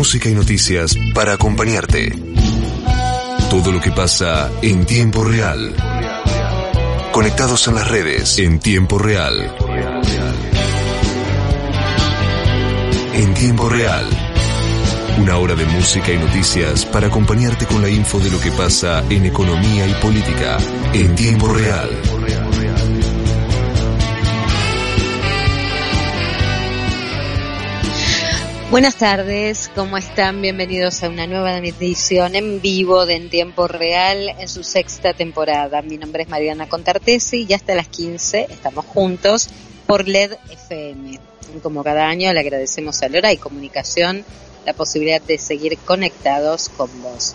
música y noticias para acompañarte. Todo lo que pasa en tiempo real. Conectados en las redes en tiempo real. En tiempo real. Una hora de música y noticias para acompañarte con la info de lo que pasa en economía y política en tiempo real. Buenas tardes, ¿cómo están? Bienvenidos a una nueva edición en vivo de En Tiempo Real en su sexta temporada. Mi nombre es Mariana Contartesi y hasta las 15 estamos juntos por LED FM. Como cada año le agradecemos a Lora y Comunicación la posibilidad de seguir conectados con vos.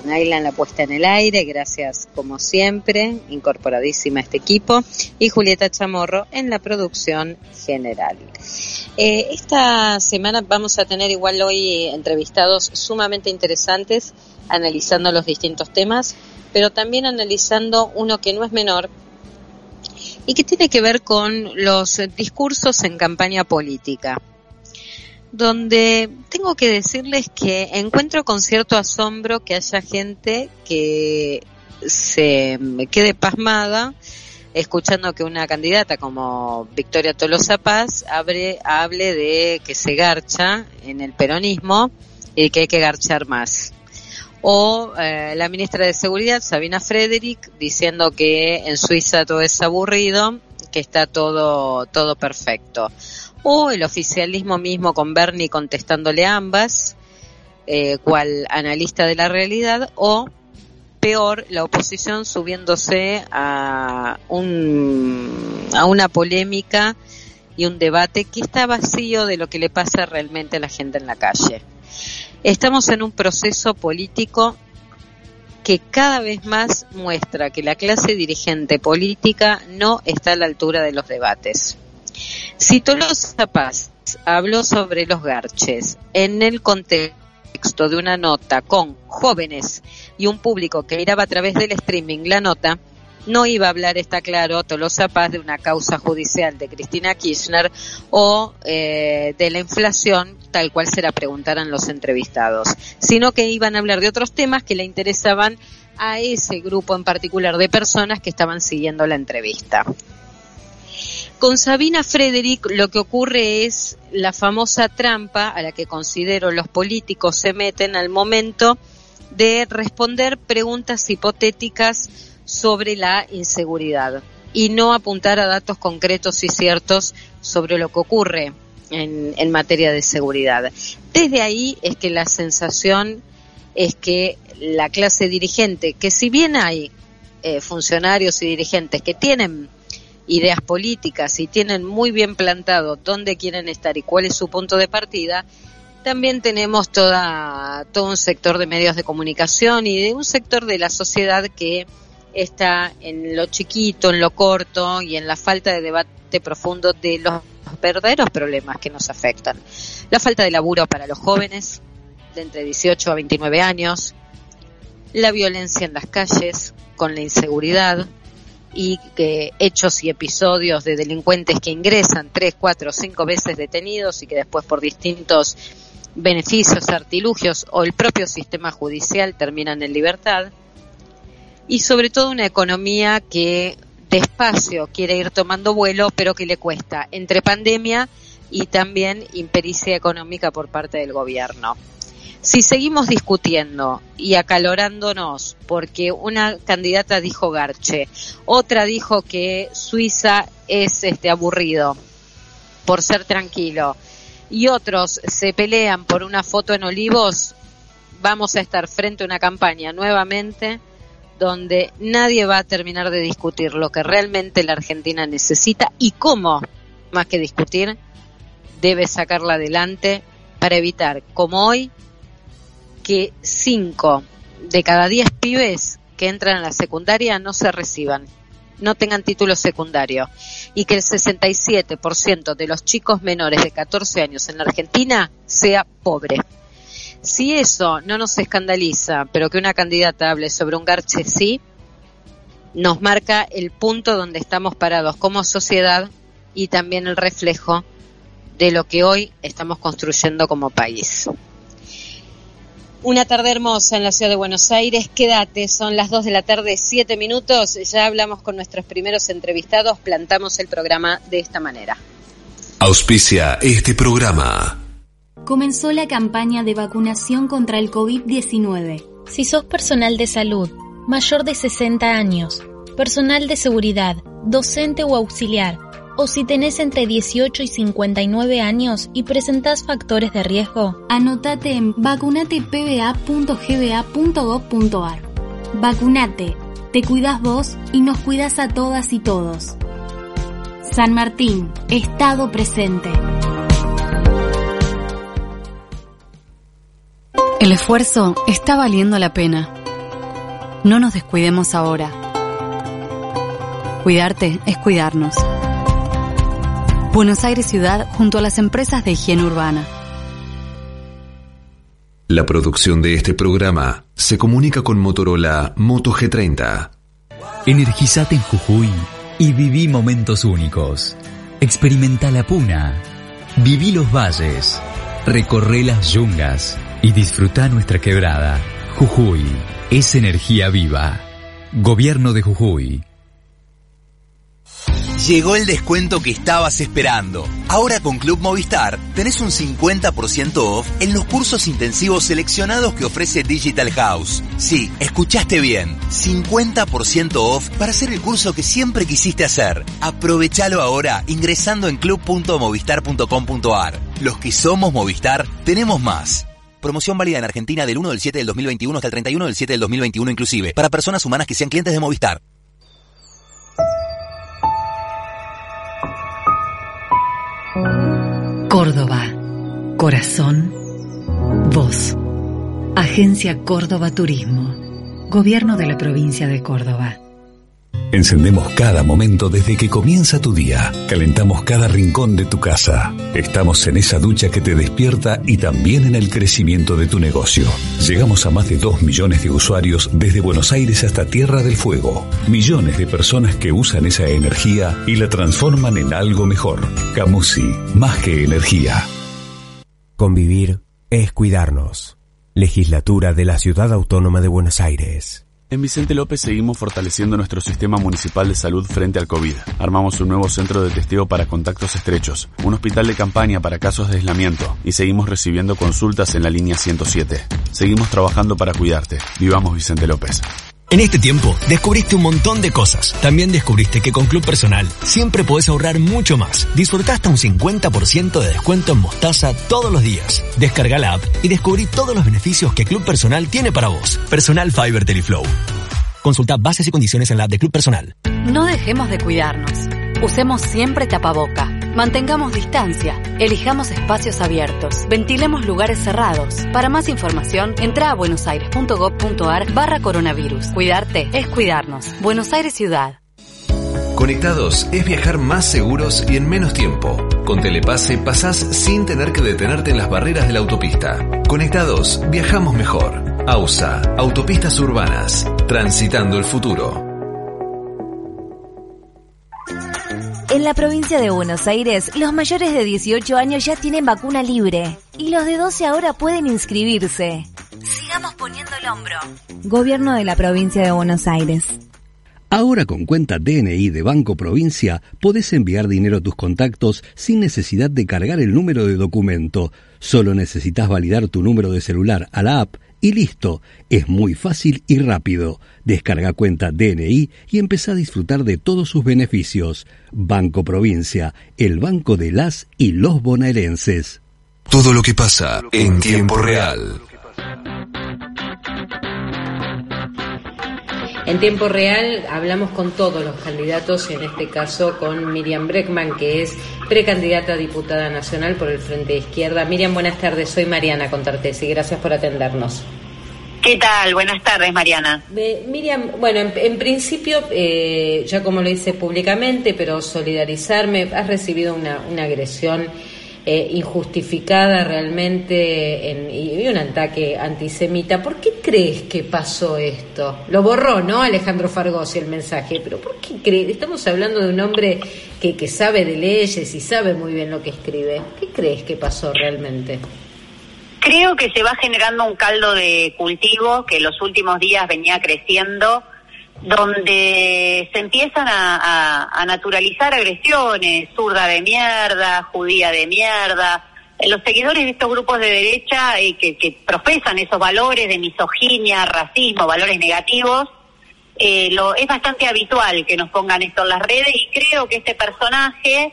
Naila en la puesta en el aire, gracias como siempre, incorporadísima a este equipo, y Julieta Chamorro en la producción general. Eh, esta semana vamos a tener igual hoy entrevistados sumamente interesantes, analizando los distintos temas, pero también analizando uno que no es menor y que tiene que ver con los discursos en campaña política donde tengo que decirles que encuentro con cierto asombro que haya gente que se quede pasmada escuchando que una candidata como Victoria Tolosa Paz hable, hable de que se garcha en el peronismo y que hay que garchar más. O eh, la ministra de Seguridad, Sabina Frederick, diciendo que en Suiza todo es aburrido, que está todo, todo perfecto o el oficialismo mismo con Bernie contestándole ambas, eh, cual analista de la realidad, o peor, la oposición subiéndose a, un, a una polémica y un debate que está vacío de lo que le pasa realmente a la gente en la calle. Estamos en un proceso político que cada vez más muestra que la clase dirigente política no está a la altura de los debates. Si Tolosa Paz habló sobre los garches en el contexto de una nota con jóvenes y un público que miraba a través del streaming la nota, no iba a hablar, está claro, Tolosa Paz de una causa judicial de Cristina Kirchner o eh, de la inflación, tal cual se la preguntaran los entrevistados, sino que iban a hablar de otros temas que le interesaban a ese grupo en particular de personas que estaban siguiendo la entrevista. Con Sabina Frederick lo que ocurre es la famosa trampa a la que considero los políticos se meten al momento de responder preguntas hipotéticas sobre la inseguridad y no apuntar a datos concretos y ciertos sobre lo que ocurre en, materia de seguridad. Desde ahí es que la sensación es que la clase dirigente, que si bien hay eh, funcionarios y dirigentes que tienen ideas políticas y tienen muy bien plantado dónde quieren estar y cuál es su punto de partida, también tenemos toda, todo un sector de medios de comunicación y de un sector de la sociedad que está en lo chiquito, en lo corto y en la falta de debate profundo de los verdaderos problemas que nos afectan. La falta de laburo para los jóvenes de entre 18 a 29 años, la violencia en las calles con la inseguridad, y que hechos y episodios de delincuentes que ingresan tres, cuatro, cinco veces detenidos y que después por distintos beneficios, artilugios o el propio sistema judicial terminan en libertad. Y sobre todo una economía que despacio quiere ir tomando vuelo, pero que le cuesta entre pandemia y también impericia económica por parte del gobierno si seguimos discutiendo y acalorándonos porque una candidata dijo Garche, otra dijo que Suiza es este aburrido por ser tranquilo y otros se pelean por una foto en Olivos, vamos a estar frente a una campaña nuevamente donde nadie va a terminar de discutir lo que realmente la Argentina necesita y cómo, más que discutir, debe sacarla adelante para evitar, como hoy, que 5 de cada 10 pibes que entran a la secundaria no se reciban, no tengan título secundario y que el 67% de los chicos menores de 14 años en la Argentina sea pobre. Si eso no nos escandaliza, pero que una candidata hable sobre un garche sí, nos marca el punto donde estamos parados como sociedad y también el reflejo de lo que hoy estamos construyendo como país. Una tarde hermosa en la ciudad de Buenos Aires. Quédate, son las 2 de la tarde, 7 minutos. Ya hablamos con nuestros primeros entrevistados, plantamos el programa de esta manera. Auspicia este programa. Comenzó la campaña de vacunación contra el COVID-19. Si sos personal de salud, mayor de 60 años, personal de seguridad, docente o auxiliar, o si tenés entre 18 y 59 años y presentás factores de riesgo, anotate en vacunatepba.gba.gov.ar. Vacunate, te cuidas vos y nos cuidas a todas y todos. San Martín, Estado presente. El esfuerzo está valiendo la pena. No nos descuidemos ahora. Cuidarte es cuidarnos. Buenos Aires Ciudad junto a las empresas de higiene urbana. La producción de este programa se comunica con Motorola Moto G30. Energizate en Jujuy y viví momentos únicos. Experimenta la puna, viví los valles, recorre las yungas y disfruta nuestra quebrada. Jujuy es energía viva. Gobierno de Jujuy. Llegó el descuento que estabas esperando. Ahora con Club Movistar tenés un 50% off en los cursos intensivos seleccionados que ofrece Digital House. Sí, escuchaste bien. 50% off para hacer el curso que siempre quisiste hacer. Aprovechalo ahora ingresando en club.movistar.com.ar. Los que somos Movistar tenemos más. Promoción válida en Argentina del 1 del 7 del 2021 hasta el 31 del 7 del 2021 inclusive, para personas humanas que sean clientes de Movistar. Córdoba. Corazón. Voz. Agencia Córdoba Turismo. Gobierno de la provincia de Córdoba. Encendemos cada momento desde que comienza tu día. Calentamos cada rincón de tu casa. Estamos en esa ducha que te despierta y también en el crecimiento de tu negocio. Llegamos a más de 2 millones de usuarios desde Buenos Aires hasta Tierra del Fuego. Millones de personas que usan esa energía y la transforman en algo mejor. Camusi, más que energía. Convivir es cuidarnos. Legislatura de la Ciudad Autónoma de Buenos Aires. En Vicente López seguimos fortaleciendo nuestro sistema municipal de salud frente al COVID. Armamos un nuevo centro de testeo para contactos estrechos, un hospital de campaña para casos de aislamiento y seguimos recibiendo consultas en la línea 107. Seguimos trabajando para cuidarte. Vivamos Vicente López. En este tiempo descubriste un montón de cosas. También descubriste que con Club Personal siempre podés ahorrar mucho más. Disfruta hasta un 50% de descuento en mostaza todos los días. Descarga la app y descubrí todos los beneficios que Club Personal tiene para vos. Personal Fiber Teleflow. Consulta bases y condiciones en la app de Club Personal. No dejemos de cuidarnos. Usemos siempre tapaboca. Mantengamos distancia. Elijamos espacios abiertos. Ventilemos lugares cerrados. Para más información, entra a buenosaires.gov.ar barra coronavirus. Cuidarte es cuidarnos. Buenos Aires Ciudad. Conectados es viajar más seguros y en menos tiempo. Con Telepase pasás sin tener que detenerte en las barreras de la autopista. Conectados, viajamos mejor. AUSA, Autopistas Urbanas, transitando el futuro. En la provincia de Buenos Aires, los mayores de 18 años ya tienen vacuna libre y los de 12 ahora pueden inscribirse. Sigamos poniendo el hombro. Gobierno de la provincia de Buenos Aires. Ahora con cuenta DNI de Banco Provincia podés enviar dinero a tus contactos sin necesidad de cargar el número de documento. Solo necesitas validar tu número de celular a la app y listo. Es muy fácil y rápido. Descarga cuenta DNI y empezá a disfrutar de todos sus beneficios. Banco Provincia, el banco de las y los bonaerenses. Todo lo que pasa en tiempo real. En tiempo real hablamos con todos los candidatos y en este caso con Miriam Breckman, que es precandidata a diputada nacional por el Frente de Izquierda. Miriam, buenas tardes. Soy Mariana Contartes y gracias por atendernos. ¿Qué tal? Buenas tardes, Mariana. Eh, Miriam, bueno, en, en principio, eh, ya como lo hice públicamente, pero solidarizarme, has recibido una, una agresión eh, injustificada realmente en, y un ataque antisemita. ¿Por qué crees que pasó esto? Lo borró, ¿no? Alejandro Fargosi el mensaje, pero ¿por qué crees? Estamos hablando de un hombre que, que sabe de leyes y sabe muy bien lo que escribe. ¿Qué crees que pasó realmente? Creo que se va generando un caldo de cultivo que los últimos días venía creciendo, donde se empiezan a, naturalizar agresiones, zurda de mierda, judía de mierda. Los seguidores de estos grupos de derecha eh, que, profesan esos valores de misoginia, racismo, valores negativos, eh, lo, es bastante habitual que nos pongan esto en las redes y creo que este personaje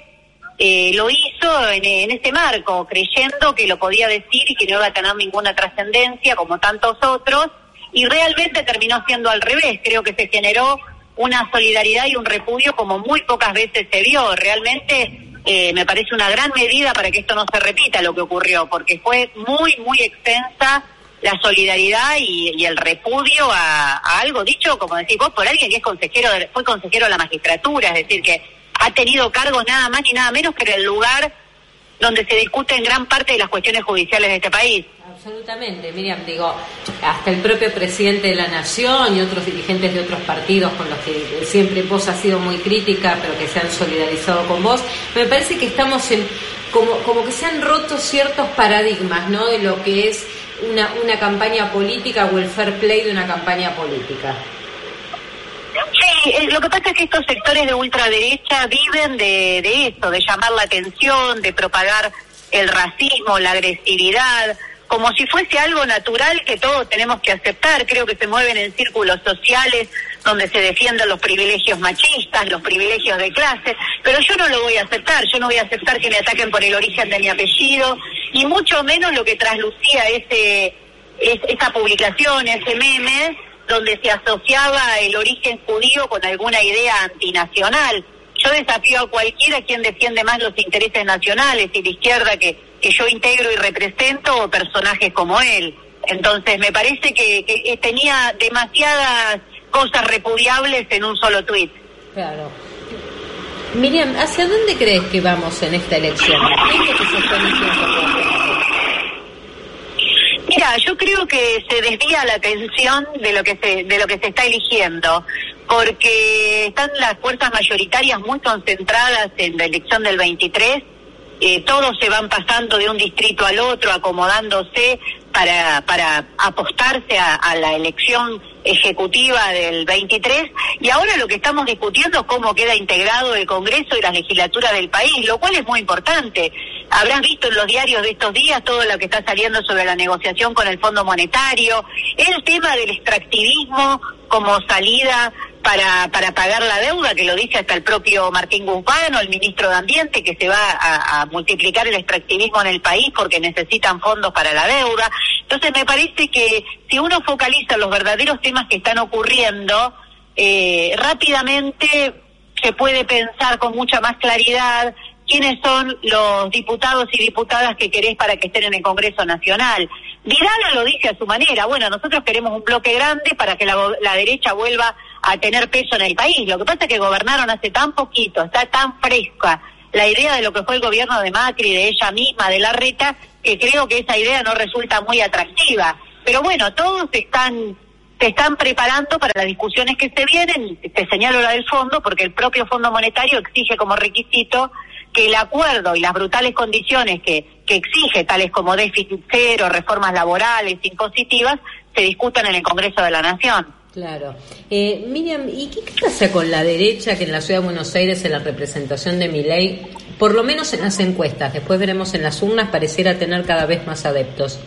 eh, lo hizo en, en ese marco, creyendo que lo podía decir y que no iba a tener ninguna trascendencia como tantos otros, y realmente terminó siendo al revés. Creo que se generó una solidaridad y un repudio como muy pocas veces se vio. Realmente eh, me parece una gran medida para que esto no se repita lo que ocurrió, porque fue muy, muy extensa la solidaridad y, el repudio a, algo dicho, como decís vos, por alguien que es consejero, fue consejero de la magistratura, es decir, que ha tenido cargos nada más ni nada menos que en el lugar donde se discuten gran parte de las cuestiones judiciales de este país. Absolutamente, Miriam, digo, hasta el propio presidente de la Nación y otros dirigentes de otros partidos con los que siempre vos has sido muy crítica, pero que se han solidarizado con vos, me parece que estamos en, como, como que se han roto ciertos paradigmas, ¿no? De lo que es una, una campaña política o el fair play de una campaña política. Sí, eh, lo que pasa es que estos sectores de ultraderecha viven de, de esto, de llamar la atención, de propagar el racismo, la agresividad, como si fuese algo natural que todos tenemos que aceptar. Creo que se mueven en círculos sociales donde se defienden los privilegios machistas, los privilegios de clase, pero yo no lo voy a aceptar. Yo no voy a aceptar que me ataquen por el origen de mi apellido y mucho menos lo que traslucía ese, esa publicación, ese meme donde se asociaba el origen judío con alguna idea antinacional. Yo desafío a cualquiera quien defiende más los intereses nacionales y de izquierda que, que yo integro y represento personajes como él. Entonces me parece que, tenía demasiadas cosas repudiables en un solo tuit. Claro. Miriam, ¿hacia dónde crees que vamos en esta elección? ¿Qué es que se está Mira, yo creo que se desvía la atención de lo que se de lo que se está eligiendo, porque están las fuerzas mayoritarias muy concentradas en la elección del 23. Eh, todos se van pasando de un distrito al otro, acomodándose para, para apostarse a, la elección ejecutiva del 23 y ahora lo que estamos discutiendo es cómo queda integrado el Congreso y la legislatura del país, lo cual es muy importante. Habrás visto en los diarios de estos días todo lo que está saliendo sobre la negociación con el Fondo Monetario, el tema del extractivismo como salida para, para pagar la deuda, que lo dice hasta el propio Martín Guzmán el ministro de Ambiente, que se va a, multiplicar el extractivismo en el país porque necesitan fondos para la deuda. Entonces me parece que si uno focaliza los verdaderos temas que están ocurriendo, eh, rápidamente se puede pensar con mucha más claridad quiénes son los diputados y diputadas que querés para que estén en el Congreso Nacional. Vidal lo dice a su manera, bueno, nosotros queremos un bloque grande para que la, la, derecha vuelva a tener peso en el país. Lo que pasa es que gobernaron hace tan poquito, está tan fresca la idea de lo que fue el gobierno de Macri, de ella misma, de la reta, que creo que esa idea no resulta muy atractiva. Pero bueno, todos están se están preparando para las discusiones que se vienen. Te señalo la del fondo, porque el propio Fondo Monetario exige como requisito que el acuerdo y las brutales condiciones que, que exige, tales como déficit cero, reformas laborales, impositivas, se discutan en el Congreso de la Nación. Claro. Eh, Miriam, ¿y qué pasa con la derecha que en la Ciudad de Buenos Aires, en la representación de mi ley, por lo menos en las encuestas, después veremos en las urnas, pareciera tener cada vez más adeptos?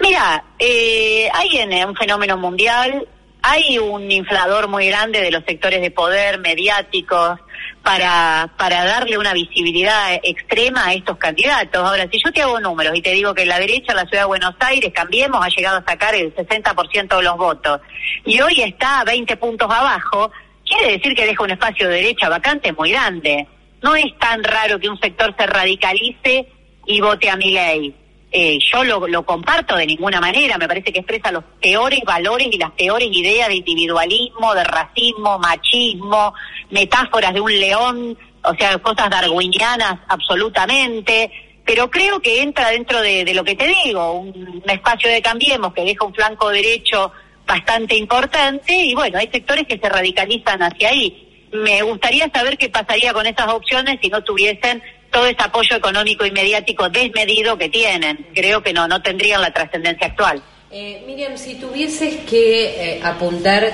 Mira, eh, hay en, un fenómeno mundial, hay un inflador muy grande de los sectores de poder mediáticos, para, para darle una visibilidad extrema a estos candidatos. Ahora, si yo te hago números y te digo que la derecha la ciudad de Buenos Aires, cambiemos, ha llegado a sacar el 60% de los votos y hoy está a 20 puntos abajo, quiere decir que deja un espacio de derecha vacante muy grande. No es tan raro que un sector se radicalice y vote a mi ley. Eh, yo lo, lo, comparto de ninguna manera, me parece que expresa los peores valores y las peores ideas de individualismo, de racismo, machismo, metáforas de un león, o sea, cosas darwinianas absolutamente, pero creo que entra dentro de, lo que te digo, un, espacio de Cambiemos que deja un flanco derecho bastante importante y bueno, hay sectores que se radicalizan hacia ahí. Me gustaría saber qué pasaría con esas opciones si no tuviesen todo ese apoyo económico y mediático desmedido que tienen. Creo que no, no tendrían la trascendencia actual. Eh, Miriam, si tuvieses que eh, apuntar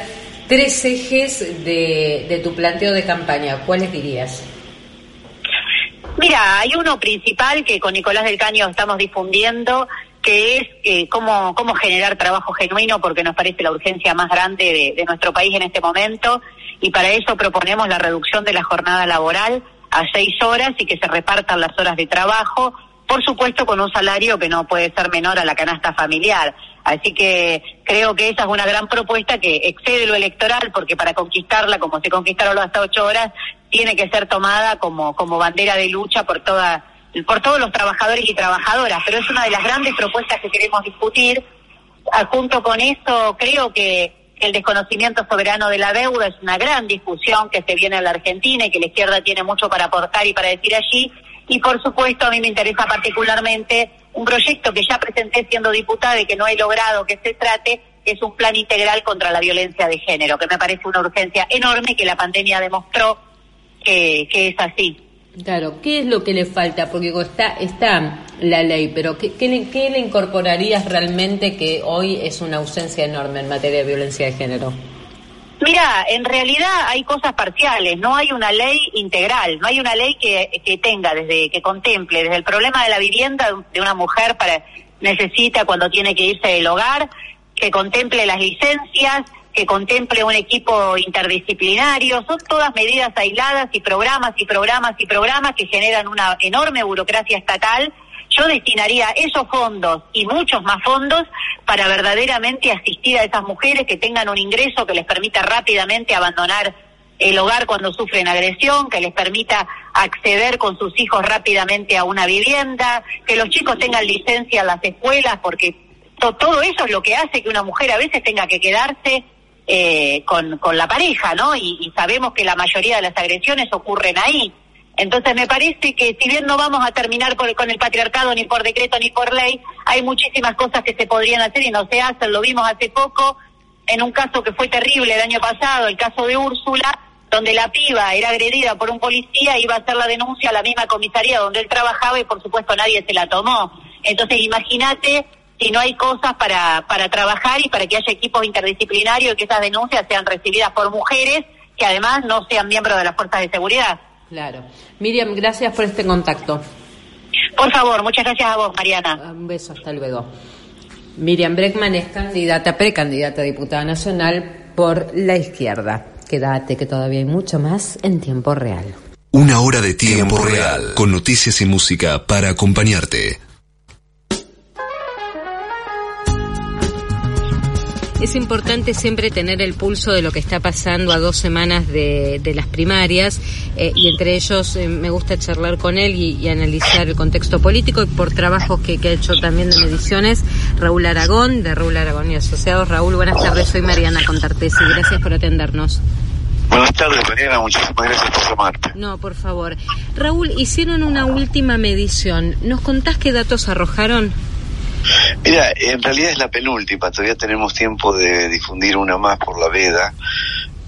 tres ejes de, de tu planteo de campaña, ¿cuáles dirías? Mira, hay uno principal que con Nicolás del Caño estamos difundiendo, que es eh, cómo, cómo generar trabajo genuino, porque nos parece la urgencia más grande de, de nuestro país en este momento, y para eso proponemos la reducción de la jornada laboral a seis horas y que se repartan las horas de trabajo, por supuesto con un salario que no puede ser menor a la canasta familiar. Así que creo que esa es una gran propuesta que excede lo electoral, porque para conquistarla, como se conquistaron las hasta ocho horas, tiene que ser tomada como, como bandera de lucha por toda, por todos los trabajadores y trabajadoras. Pero es una de las grandes propuestas que queremos discutir. Ah, junto con eso, creo que el desconocimiento soberano de la deuda es una gran discusión que se viene en la Argentina y que la izquierda tiene mucho para aportar y para decir allí. Y por supuesto, a mí me interesa particularmente un proyecto que ya presenté siendo diputada y que no he logrado que se trate, es un plan integral contra la violencia de género, que me parece una urgencia enorme que la pandemia demostró que, que es así. Claro, ¿qué es lo que le falta? Porque está, está la ley, pero ¿qué, qué, le, ¿qué le incorporarías realmente que hoy es una ausencia enorme en materia de violencia de género? Mira, en realidad hay cosas parciales, no hay una ley integral, no hay una ley que, que tenga, desde que contemple, desde el problema de la vivienda de una mujer para necesita cuando tiene que irse del hogar, que contemple las licencias, que contemple un equipo interdisciplinario, son todas medidas aisladas y programas y programas y programas que generan una enorme burocracia estatal. Yo destinaría esos fondos y muchos más fondos para verdaderamente asistir a esas mujeres que tengan un ingreso que les permita rápidamente abandonar el hogar cuando sufren agresión, que les permita acceder con sus hijos rápidamente a una vivienda, que los chicos tengan licencia en las escuelas, porque to todo eso es lo que hace que una mujer a veces tenga que quedarse eh, con, con la pareja, ¿no? Y, y sabemos que la mayoría de las agresiones ocurren ahí. Entonces me parece que si bien no vamos a terminar con el patriarcado ni por decreto ni por ley, hay muchísimas cosas que se podrían hacer y no se hacen. Lo vimos hace poco en un caso que fue terrible el año pasado, el caso de Úrsula, donde la piba era agredida por un policía, iba a hacer la denuncia a la misma comisaría donde él trabajaba y por supuesto nadie se la tomó. Entonces imagínate si no hay cosas para, para trabajar y para que haya equipos interdisciplinarios y que esas denuncias sean recibidas por mujeres que además no sean miembros de las fuerzas de seguridad. Claro. Miriam, gracias por este contacto. Por favor, muchas gracias a vos, Mariana. Un beso, hasta luego. Miriam Breckman es candidata, precandidata a diputada nacional por la izquierda. Quédate que todavía hay mucho más en tiempo real. Una hora de tiempo real, con noticias y música para acompañarte. Es importante siempre tener el pulso de lo que está pasando a dos semanas de, de las primarias eh, y entre ellos eh, me gusta charlar con él y, y, analizar el contexto político y por trabajos que, que, ha hecho también de mediciones Raúl Aragón, de Raúl Aragón y Asociados. Raúl, buenas tardes, soy Mariana Contartesi, gracias por atendernos. Buenas tardes, Mariana, muchísimas gracias por llamarte. No, por favor. Raúl, hicieron una última medición. ¿Nos contás qué datos arrojaron? Mira, en realidad es la penúltima, todavía tenemos tiempo de difundir una más por la veda,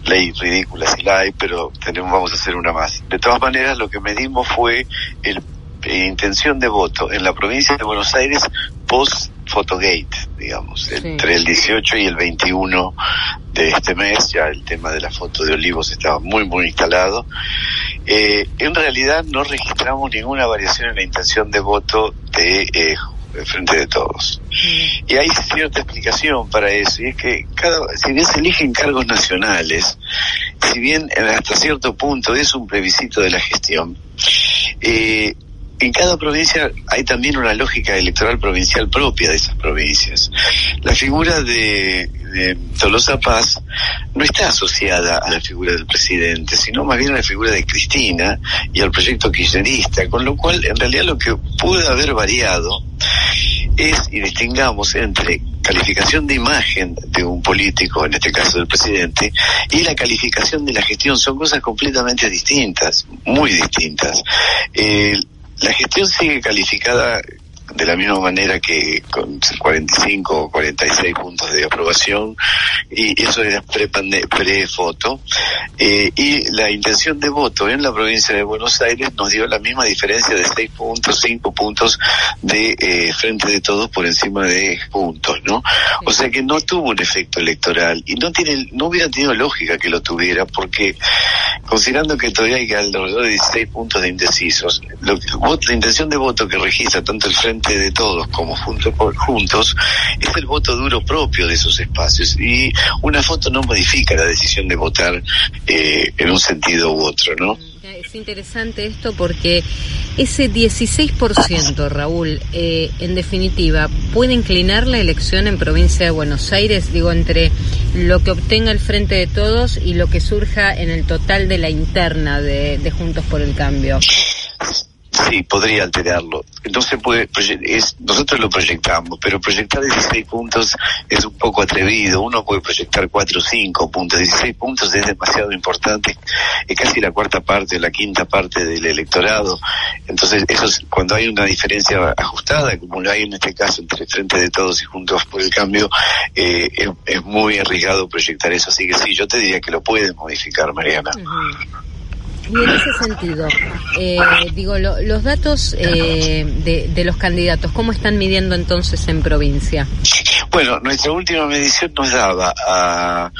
ley ridícula si la hay, pero tenemos, vamos a hacer una más. De todas maneras, lo que medimos fue el eh, intención de voto en la provincia de Buenos Aires post Photogate, digamos, sí. entre el 18 y el 21 de este mes, ya el tema de la foto de Olivos estaba muy, muy instalado. Eh, en realidad no registramos ninguna variación en la intención de voto de eh, en frente de todos. Mm. Y hay cierta explicación para eso, y es que cada, si bien se eligen cargos nacionales, si bien hasta cierto punto es un plebiscito de la gestión, eh, en cada provincia hay también una lógica electoral provincial propia de esas provincias. La figura de, de, Tolosa Paz no está asociada a la figura del presidente, sino más bien a la figura de Cristina y al proyecto kirchnerista, con lo cual en realidad lo que puede haber variado es, y distingamos entre calificación de imagen de un político, en este caso del presidente, y la calificación de la gestión, son cosas completamente distintas, muy distintas. Eh, la gestión sigue calificada de la misma manera que con 45 o 46 puntos de aprobación, y eso era pre-foto. Eh, y la intención de voto en la provincia de Buenos Aires nos dio la misma diferencia de 6 puntos, 5 puntos de eh, frente de todos por encima de puntos, ¿no? O sea que no tuvo un efecto electoral y no tiene, no hubiera tenido lógica que lo tuviera porque considerando que todavía hay alrededor de 16 puntos de indecisos, lo, la intención de voto que registra tanto el frente de todos como juntos, juntos es el voto duro propio de esos espacios y una foto no modifica la decisión de votar eh, en un sentido u otro, ¿no? Es interesante esto porque ese 16%, Raúl, eh, en definitiva, ¿puede inclinar la elección en provincia de Buenos Aires? Digo, entre lo que obtenga el Frente de Todos y lo que surja en el total de la interna de, de Juntos por el Cambio. Sí, podría alterarlo. Entonces puede, es, nosotros lo proyectamos, pero proyectar 16 puntos es un poco atrevido. Uno puede proyectar 4 o 5 puntos. 16 puntos es demasiado importante. Es casi la cuarta parte, la quinta parte del electorado. Entonces, eso es, cuando hay una diferencia ajustada, como lo hay en este caso entre Frente de Todos y Juntos por el Cambio, eh, es, muy arriesgado proyectar eso. Así que sí, yo te diría que lo puedes modificar, Mariana. Y en ese sentido, eh, digo, los datos eh, de, los candidatos, ¿cómo están midiendo entonces en provincia? Bueno, nuestra última medición nos daba a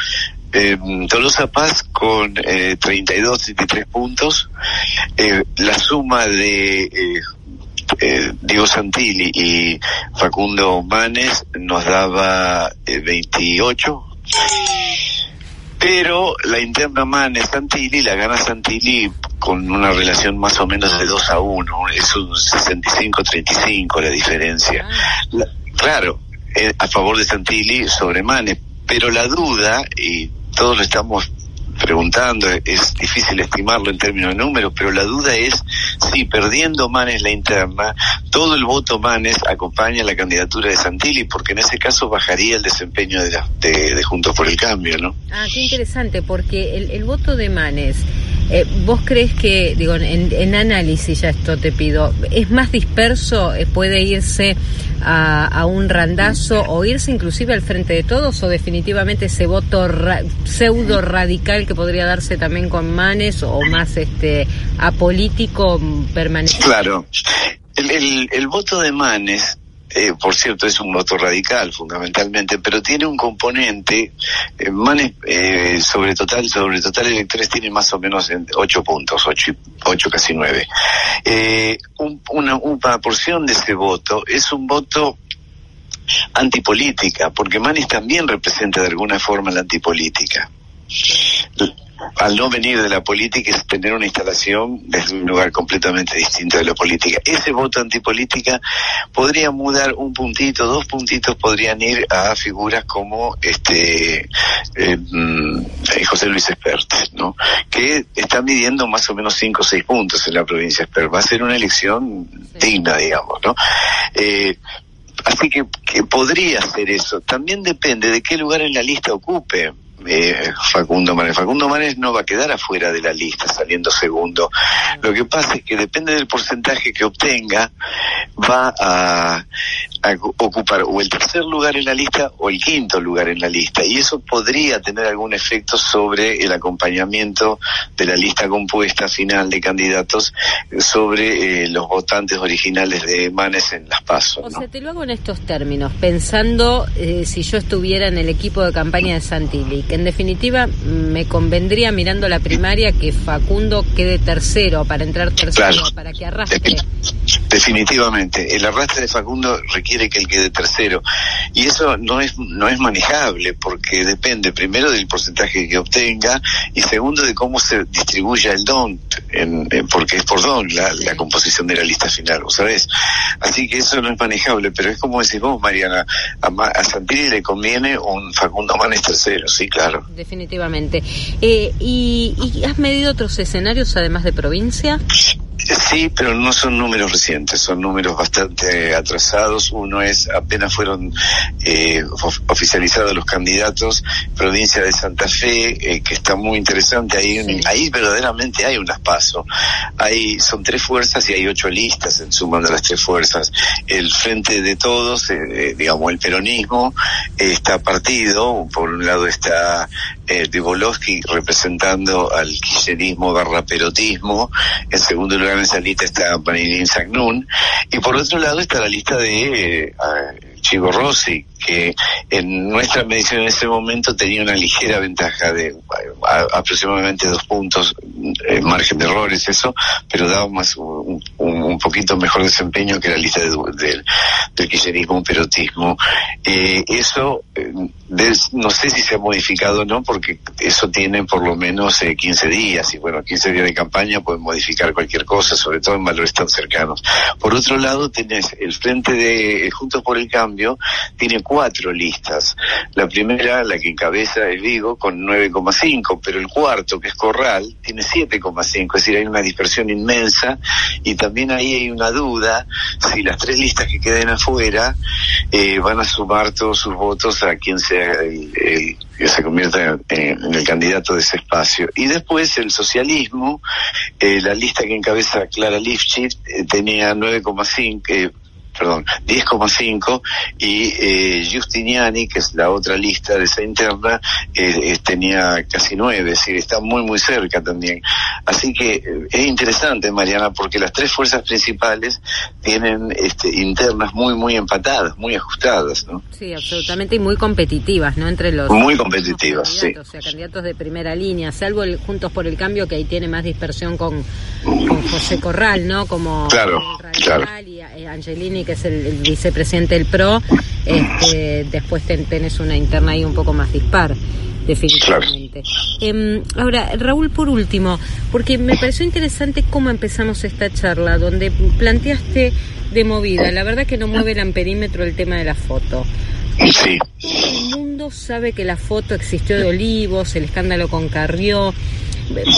eh, Tolosa Paz con eh, 32, 33 puntos, la suma de Diego Santilli y Facundo Manes nos daba 28 pero la interna Manes Santilli la gana Santilli con una relación más o menos de 2 a 1, es un 65-35 la diferencia. Ah. claro, eh, a favor de Santilli sobre Manes, pero la duda, y todos lo estamos preguntando, es difícil estimarlo en términos de números, pero la duda es si perdiendo Manes la interna, todo el voto Manes acompaña la candidatura de Santilli, porque en ese caso bajaría el desempeño de, la, de, Juntos por el Cambio, ¿no? Ah, qué interesante, porque el voto de Manes, eh, ¿vos crees que, digo, en, en, análisis ya esto te pido, es más disperso, eh, puede irse a, un randazo o irse inclusive al frente de todos o definitivamente ese voto pseudo radical que podría darse también con Manes o más este apolítico permanente? Claro. El, el, voto de Manes eh, por cierto, es un voto radical fundamentalmente, pero tiene un componente, eh, Manes eh, sobre total, sobre total electores tiene más o menos ocho puntos, ocho, ocho casi nueve. Eh, una, una porción de ese voto es un voto antipolítica, porque Manes también representa de alguna forma la antipolítica al no venir de la política es tener una instalación desde un lugar completamente distinto de la política. Ese voto antipolítica podría mudar un puntito, dos puntitos podrían ir a figuras como este eh, mm, José Luis Espert, ¿no? Que está midiendo más o menos cinco o seis puntos en la provincia de Espert. Va a ser una elección digna, digamos, ¿no? Eh, así que, que podría ser eso. También depende de qué lugar en la lista ocupe eh, Facundo Manes. Facundo Manes no va a quedar afuera de la lista saliendo segundo. Lo que pasa es que depende del porcentaje que obtenga, va a, ocupar o el tercer lugar en la lista o el quinto lugar en la lista. Y eso podría tener algún efecto sobre el acompañamiento de la lista compuesta final de candidatos sobre eh, los votantes originales de Manes en las pasos. O sea, te lo hago en estos términos, pensando eh, si yo estuviera en el equipo de campaña de Santilli, que en definitiva me convendría mirando la primaria que Facundo quede tercero para entrar tercero, para que arrastre. Definitivamente, el arrastre de Facundo requiere quiere que él quede tercero. Y eso no es, no es manejable porque depende primero del porcentaje que obtenga y segundo de cómo se distribuya el don, en, porque es por don la, la, composición de la lista final, ¿sabes? Así que eso no es manejable, pero es como decís vos, Mariana, a, a Santilli le conviene un Facundo Manes tercero, sí, claro. Definitivamente. Eh, ¿y, ¿Y has medido otros escenarios además de provincia? Sí, pero no son números recientes, son números bastante atrasados. Uno es, apenas fueron eh, oficializados los candidatos, provincia de Santa Fe, eh, que está muy interesante. Ahí, ahí verdaderamente hay unas pasos. Hay, son tres fuerzas y hay ocho listas en suma de las tres fuerzas. El frente de todos, eh, digamos, el peronismo, está partido. Por un lado está eh, de Boloski representando al kirchnerismo barra perotismo. En segundo lugar en esa lista está Marilyn Sagnun. Y por otro lado está la lista de eh, Chivo Rossi, que en nuestra medición en ese momento tenía una ligera ventaja de aproximadamente dos puntos, en margen de errores, eso, pero daba más un, poquito mejor desempeño que la lista del kirchnerismo, perotismo. Eh, eso, eh, no sé si se ha modificado o no, porque eso tiene por lo menos 15 eh, días, y bueno, 15 días de campaña pueden modificar cualquier cosa, sobre todo en valores tan cercanos. Por otro lado, tenés el frente de Juntos por el Cambio, tiene cuatro listas. La primera, la que encabeza es Vigo, con 9,5, pero el cuarto, que es Corral, tiene 7,5, es decir, hay una dispersión inmensa y también ahí hay una duda si las tres listas que queden afuera eh, van a sumar todos sus votos a quien sea el, que se convierta en, el candidato de ese espacio. Y después el socialismo, eh, la lista que encabeza Clara Lifshitz eh, tenía 9,5, perdón, 10,5 y eh, Giustiniani, que es la otra lista de esa interna, eh, tenía casi 9, es decir, está muy muy cerca también. Así que eh, es interesante, Mariana, porque las tres fuerzas principales tienen este, internas muy muy empatadas, muy ajustadas, ¿no? Sí, absolutamente y muy competitivas, ¿no? Entre los muy competitivas, sí. O sea, candidatos de primera línea, salvo el Juntos por el Cambio que ahí tiene más dispersión con, con José Corral, ¿no? Como claro, claro. y Angelini que es el, vicepresidente del PRO, este, después tenés una interna ahí un poco más dispar definitivamente. Em, ahora, Raúl, por último, porque me pareció interesante cómo empezamos esta charla, donde planteaste de movida, la verdad que no mueve el amperímetro el tema de la foto. Sí. El mundo sabe que la foto existió de Olivos, el escándalo con Carrió,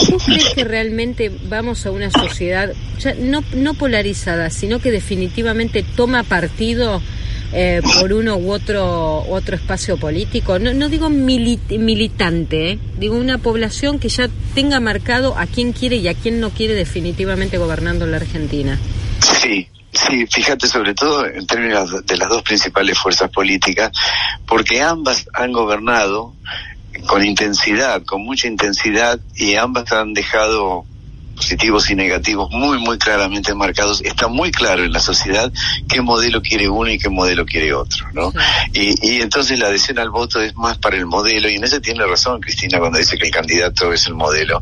¿Vos crees que realmente vamos a una sociedad ya no, no polarizada, sino que definitivamente toma partido eh, por uno u otro otro espacio político? No, no digo militante, ¿eh? digo una población que ya tenga marcado a quién quiere y a quién no quiere definitivamente gobernando la Argentina. Sí, Sí, fíjate sobre todo en términos de las dos principales fuerzas políticas, porque ambas han gobernado con intensidad, con mucha intensidad, y ambas han dejado positivos y negativos muy, muy claramente marcados. Está muy claro en la sociedad qué modelo quiere uno y qué modelo quiere otro, ¿no? Y, y entonces la adhesión al voto es más para el modelo, y en eso tiene razón Cristina cuando dice que el candidato es el modelo.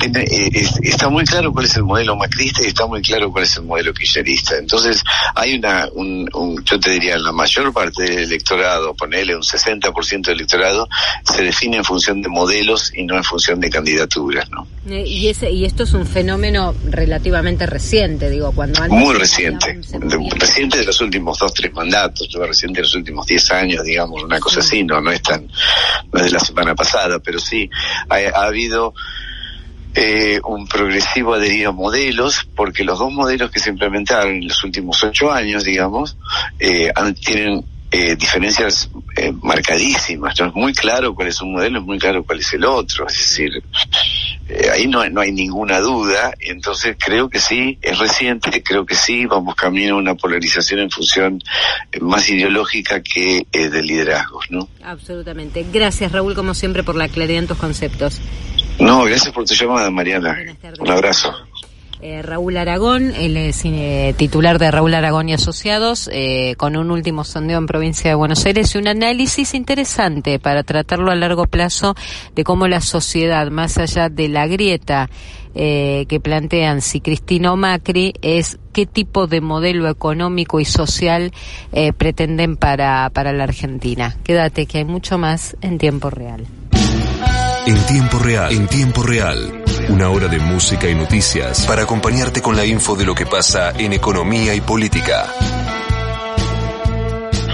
Eh, está muy claro cuál es el modelo macrista y está muy claro cuál es el modelo kirchnerista. Entonces hay una, un, yo te diría, la mayor parte del electorado, ponerle un 60% del electorado, se define en función de modelos y no en función de candidaturas, ¿no? Eh, y, ese, y esto es un fenómeno relativamente reciente, digo, cuando Muy reciente, reciente de los últimos dos, tres mandatos, yo reciente de los últimos diez años, digamos, una cosa así, no, no es tan, no es de la semana pasada, pero sí, ha, habido eh, un progresivo adherido a modelos, porque los dos modelos que se implementaron en los últimos ocho años, digamos, eh, tienen eh, diferencias eh, marcadísimas. Es muy claro cuál es un modelo, es muy claro cuál es el otro. Es decir, eh, ahí no, no hay ninguna duda. Entonces creo que sí, es reciente, creo que sí, vamos camino a una polarización en función eh, más ideológica que de liderazgos, ¿no? Absolutamente. Gracias, Raúl, como siempre, por la claridad en tus conceptos. No, gracias por tu llamada, Mariana. Un abrazo. Eh, Raúl Aragón, él es eh, titular de Raúl Aragón y Asociados, eh, con un último sondeo en provincia de Buenos Aires y un análisis interesante para tratarlo a largo plazo de cómo la sociedad, más allá de la grieta que plantean si Cristina Macri, es qué tipo de modelo económico y social pretenden para, para la Argentina. Quédate que hay mucho más en tiempo real. En tiempo real, en tiempo real. Una hora de música y noticias para acompañarte con la info de lo que pasa en economía y política.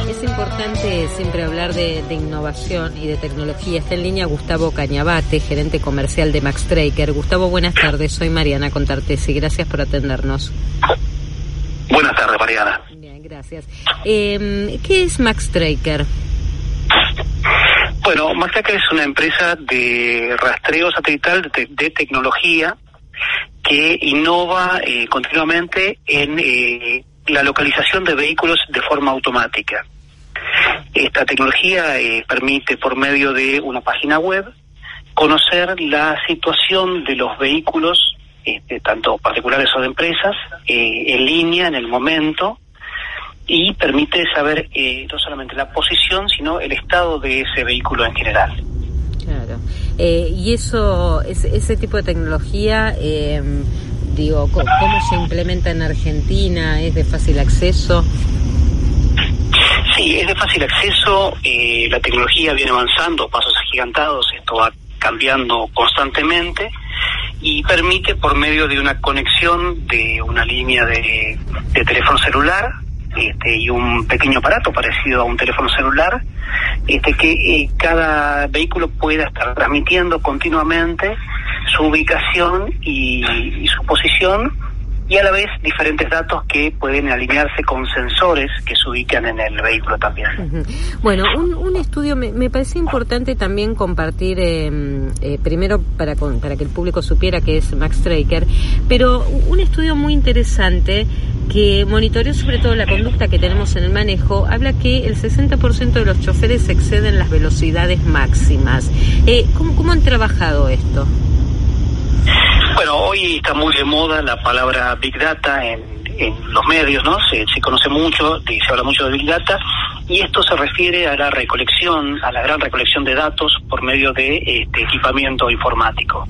Es importante siempre hablar de, innovación y de tecnología. Está en línea Gustavo Cañabate, gerente comercial de Max Traker. Gustavo, buenas tardes. Soy Mariana Contartesi. Gracias por atendernos. Buenas tardes, Mariana. Bien, gracias. Eh, ¿Qué es Max Traker? Bueno, Traker es una empresa de rastreo satelital de, tecnología que innova eh, continuamente en eh, la localización de vehículos de forma automática. Esta tecnología eh, permite, por medio de una página web, conocer la situación de los vehículos, este, tanto particulares o de empresas, eh, en línea, en el momento, y permite saber eh, no solamente la posición, sino el estado de ese vehículo en general. Claro. y eso, ese, ese tipo de tecnología, digo, ¿cómo se implementa en Argentina? ¿Es de fácil acceso? Sí, es de fácil acceso, eh, la tecnología viene avanzando, pasos agigantados, esto va cambiando constantemente y permite por medio de una conexión de una línea de, teléfono celular este, y un pequeño aparato parecido a un teléfono celular, este, que eh, cada vehículo pueda estar transmitiendo continuamente su ubicación y su posición y a la vez diferentes datos que pueden alinearse con sensores que se ubican en el vehículo también. Bueno, un, estudio me, parece importante también compartir, em, eh, primero para, para que el público supiera que es Max Traker, pero un estudio muy interesante que monitoreó sobre todo la conducta que tenemos en el manejo, habla que el 60% de los choferes exceden las velocidades máximas. Eh, ¿cómo, ¿Cómo han trabajado esto? Bueno, hoy está muy de moda la palabra Big Data en, los medios, ¿no? Se, conoce mucho, se habla mucho de Big Data, y esto se refiere a la recolección, a la gran recolección de datos por medio de este equipamiento informático.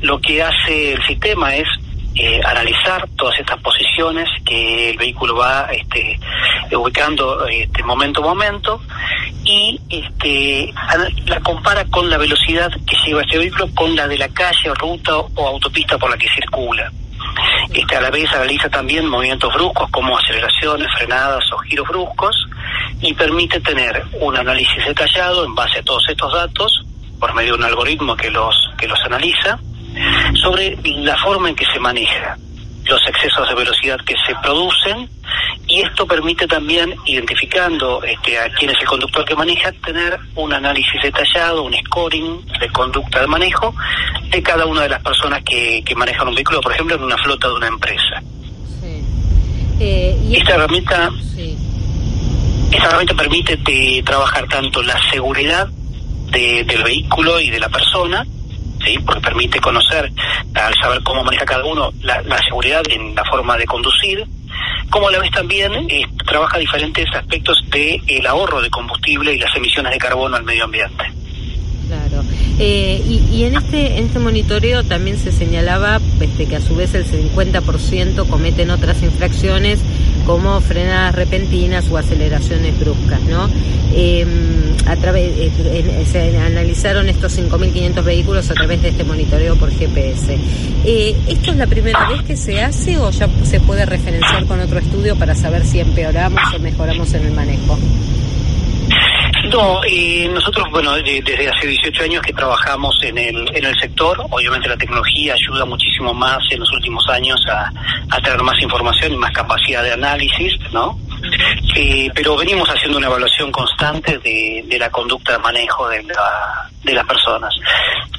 Lo que hace el sistema es eh, analizar todas estas posiciones que el vehículo va este, ubicando este, momento a momento y este, la compara con la velocidad que lleva este vehículo con la de la calle, ruta o autopista por la que circula. Este, a la vez analiza también movimientos bruscos como aceleraciones, frenadas o giros bruscos y permite tener un análisis detallado en base a todos estos datos por medio de un algoritmo que los que los analiza sobre la forma en que se maneja, los excesos de velocidad que se producen y esto permite también, identificando este, a quién es el conductor que maneja, tener un análisis detallado, un scoring de conducta de manejo de cada una de las personas que, que manejan un vehículo, por ejemplo, en una flota de una empresa. Eh, esta herramienta, esta herramienta permite de trabajar tanto la seguridad del vehículo y de la persona, porque permite conocer, al saber cómo maneja cada uno, la, seguridad en la forma de conducir, como a la vez también eh, trabaja diferentes aspectos del el ahorro de combustible y las emisiones de carbono al medio ambiente. Claro. Eh, y, en este en este monitoreo también se señalaba este, que a su vez el 50% cometen otras infracciones como frenadas repentinas o aceleraciones bruscas, ¿no? Em, a través eh, se analizaron estos 5.500 vehículos a través de este monitoreo por GPS. Eh, ¿Esto es la primera vez que se hace o ya se puede referenciar con otro estudio para saber si empeoramos o mejoramos en el manejo? No, eh, nosotros, bueno, desde hace 18 años que trabajamos en el, en el sector, obviamente la tecnología ayuda muchísimo más en los últimos años a, a tener más información y más capacidad de análisis, ¿no? Eh, pero venimos haciendo una evaluación constante de, de la conducta de manejo de, la, de las personas.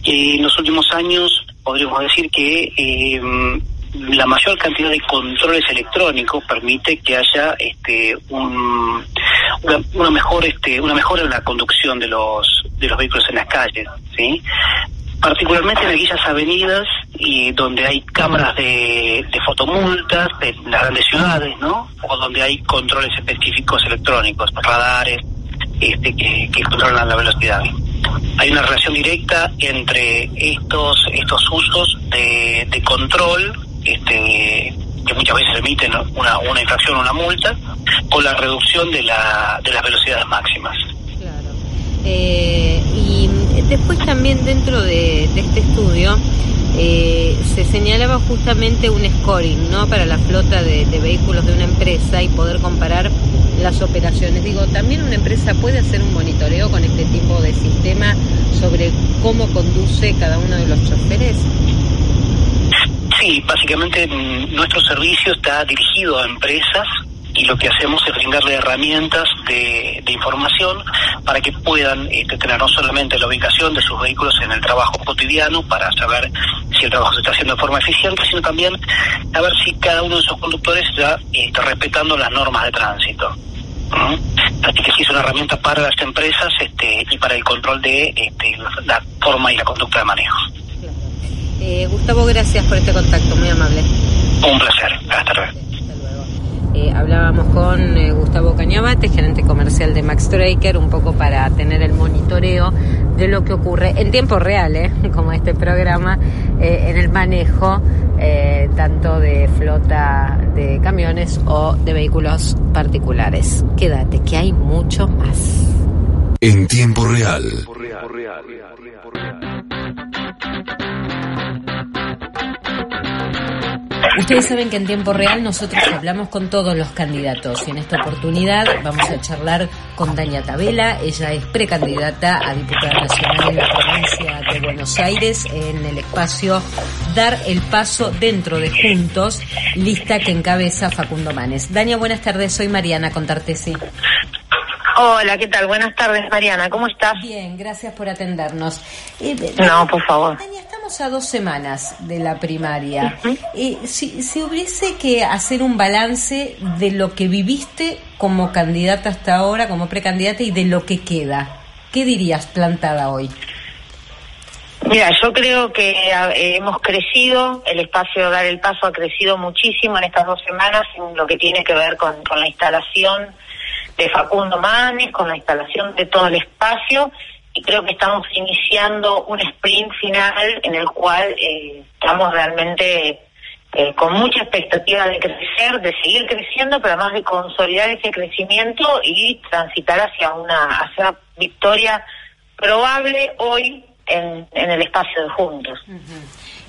Y en los últimos años podríamos decir que eh, la mayor cantidad de controles electrónicos permite que haya este un, una, mejor este una mejora en la conducción de los de los vehículos en las calles sí particularmente en aquellas avenidas y donde hay cámaras de, de fotomultas en las grandes ciudades no o donde hay controles específicos electrónicos radares este que, que controlan la velocidad. Hay una relación directa entre estos estos usos de, de control este, que muchas veces emiten una, una infracción una multa, con la reducción de, la, de las velocidades máximas. Claro. Eh, y después también dentro de, este estudio eh, se señalaba justamente un scoring no para la flota de, vehículos de una empresa y poder comparar las operaciones. Digo, también una empresa puede hacer un monitoreo con este tipo de sistema sobre cómo conduce cada uno de los choferes. Sí, básicamente mm, nuestro servicio está dirigido a empresas y lo que hacemos es brindarle herramientas de, información para que puedan este, tener no solamente la ubicación de sus vehículos en el trabajo cotidiano para saber si el trabajo se está haciendo de forma eficiente, sino también saber si cada uno de esos conductores está, está respetando las normas de tránsito. Así que sí es una herramienta para las empresas este, y para el control de este, la, forma y la conducta de manejo. Eh, Gustavo, gracias por este contacto, muy amable. Un placer, hasta luego. Eh, hablábamos con eh, Gustavo Cañabate, gerente comercial de Max Traker, un poco para tener el monitoreo de lo que ocurre en tiempo real, ¿eh? como este programa, en el manejo tanto de flota de camiones o de vehículos particulares. Quédate, que hay mucho más. En tiempo real. Ustedes saben que en tiempo real nosotros hablamos con todos los candidatos y en esta oportunidad vamos a charlar con Dania Tabela. Ella es precandidata a diputada nacional en la provincia de Buenos Aires en el espacio Dar el Paso dentro de Juntos, lista que encabeza Facundo Manes. Dania, buenas tardes. Soy Mariana Contartesi. Hola, ¿qué tal? Buenas tardes, Mariana. ¿Cómo estás? Bien, gracias por atendernos. Eh, no, por favor. Dania, estamos a dos semanas de la primaria. Eh, si, si hubiese que hacer un balance de lo que viviste como candidata hasta ahora, como precandidata, y de lo que queda, ¿qué dirías plantada hoy? Mira, yo creo que eh, hemos crecido, el espacio Dar el Paso ha crecido muchísimo en estas dos semanas en lo que tiene que ver con, con la instalación de Facundo Manes, con la instalación de todo el espacio y creo que estamos iniciando un sprint final en el cual eh, estamos realmente eh, con mucha expectativa de crecer, de seguir creciendo, pero además de consolidar ese crecimiento y transitar hacia una, hacia victoria probable hoy en, el espacio de Juntos.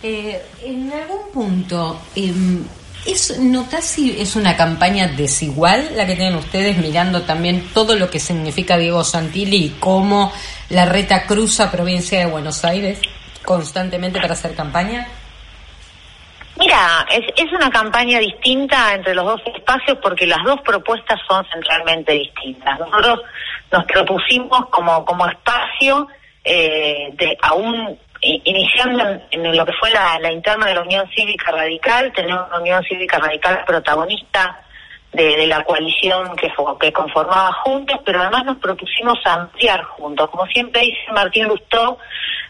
Eh, en algún punto, em, ¿Es, ¿Notas si es una campaña desigual la que tienen ustedes mirando también todo lo que significa Diego Santilli y cómo la reta cruza provincia de Buenos Aires constantemente para hacer campaña? Mira, es, es una campaña distinta entre los dos espacios porque las dos propuestas son centralmente distintas. Nosotros nos propusimos como, como espacio eh, de aún iniciando en, lo que fue la, interna de la Unión Cívica Radical, tenemos una Unión Cívica Radical protagonista de, la coalición que, que conformaba Juntos, pero además nos propusimos ampliar juntos. Como siempre dice Martín Lustó,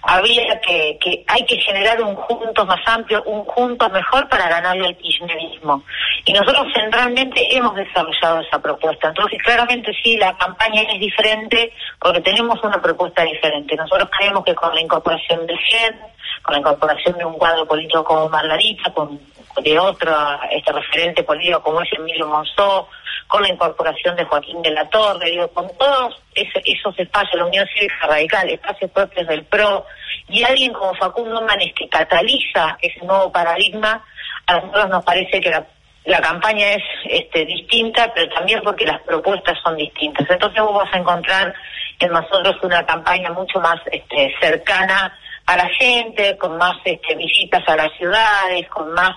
había que, que hay que generar un juntos más amplio, un juntos mejor para ganarle al kirchnerismo. Y nosotros centralmente hemos desarrollado esa propuesta. Entonces, claramente sí, la campaña es diferente porque tenemos una propuesta diferente. Nosotros creemos que con la incorporación de GEN, con la incorporación de un cuadro político como Margarita, con de otro este referente político como es Emilio Monzó, con la incorporación de Joaquín de la Torre, digo, con todos esos, espacios, la Unión Cívica Radical, espacios propios del PRO, y alguien como Facundo Manes que cataliza ese nuevo paradigma, a nosotros nos parece que la, campaña es este, distinta, pero también porque las propuestas son distintas. Entonces vos vas a encontrar en nosotros una campaña mucho más este, cercana a la gente, con más este, visitas a las ciudades, con más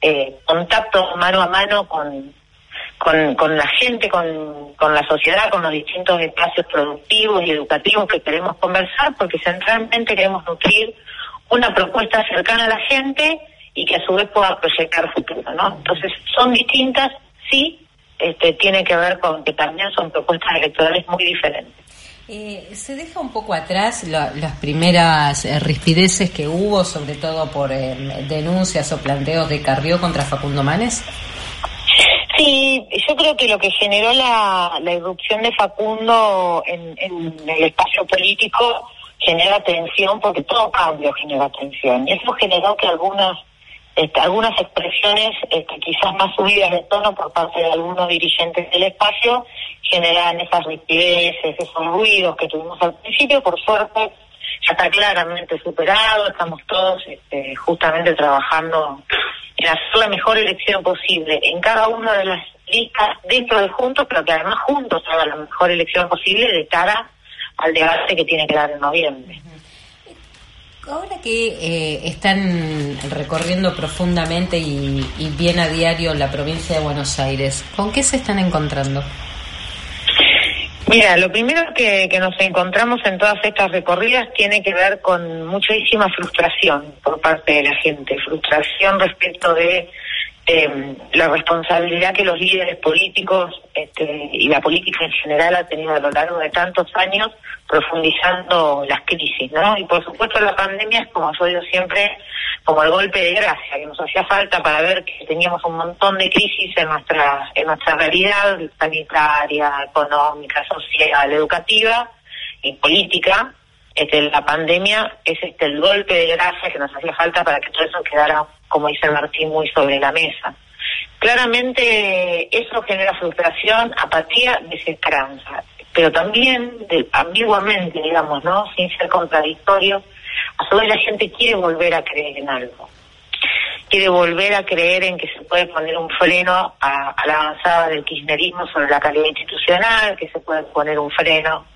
eh, contacto mano a mano con, con, la gente, con, con la sociedad, con los distintos espacios productivos y educativos que queremos conversar, porque centralmente queremos nutrir una propuesta cercana a la gente y que a su vez pueda proyectar futuro, ¿no? Entonces, son distintas, sí, este, tiene que ver con que también son propuestas electorales muy diferentes. Eh, ¿Se deja un poco atrás las primeras eh, rispideces que hubo, sobre todo por eh, denuncias o planteos de Carrió contra Facundo Manes? Sí, yo creo que lo que generó la, irrupción de Facundo en, el espacio político genera tensión, porque todo cambio genera tensión. Y eso generó que algunas este, algunas expresiones este, quizás más subidas de tono por parte de algunos dirigentes del espacio generan esas ripideces, esos ruidos que tuvimos al principio. Por suerte ya está claramente superado, estamos todos este, justamente trabajando en hacer la mejor elección posible en cada una de las listas dentro de Juntos, pero que además Juntos haga la mejor elección posible de cara al debate que tiene que dar en noviembre. Ahora que eh, están recorriendo profundamente y, y bien a diario la provincia de Buenos Aires, ¿con qué se están encontrando? Mira, lo primero que, que, nos encontramos en todas estas recorridas tiene que ver con muchísima frustración por parte de la gente, frustración respecto de eh, la responsabilidad que los líderes políticos este, y la política en general ha tenido a lo largo de tantos años profundizando las crisis, ¿no? Y por supuesto la pandemia es, como yo digo siempre, como el golpe de gracia que nos hacía falta para ver que teníamos un montón de crisis en nuestra en nuestra realidad sanitaria, económica, social, educativa y política. Este, la pandemia es este el golpe de gracia que nos hacía falta para que todo eso quedara como dice Martín, muy sobre la mesa. Claramente eso genera frustración, apatía, desesperanza, pero también ambiguamente, digamos, ¿no? Sin ser contradictorio, a su vez la gente quiere volver a creer en algo. Quiere volver a creer en que se puede poner un freno a, a la avanzada del kirchnerismo sobre la calidad institucional, que se puede poner un freno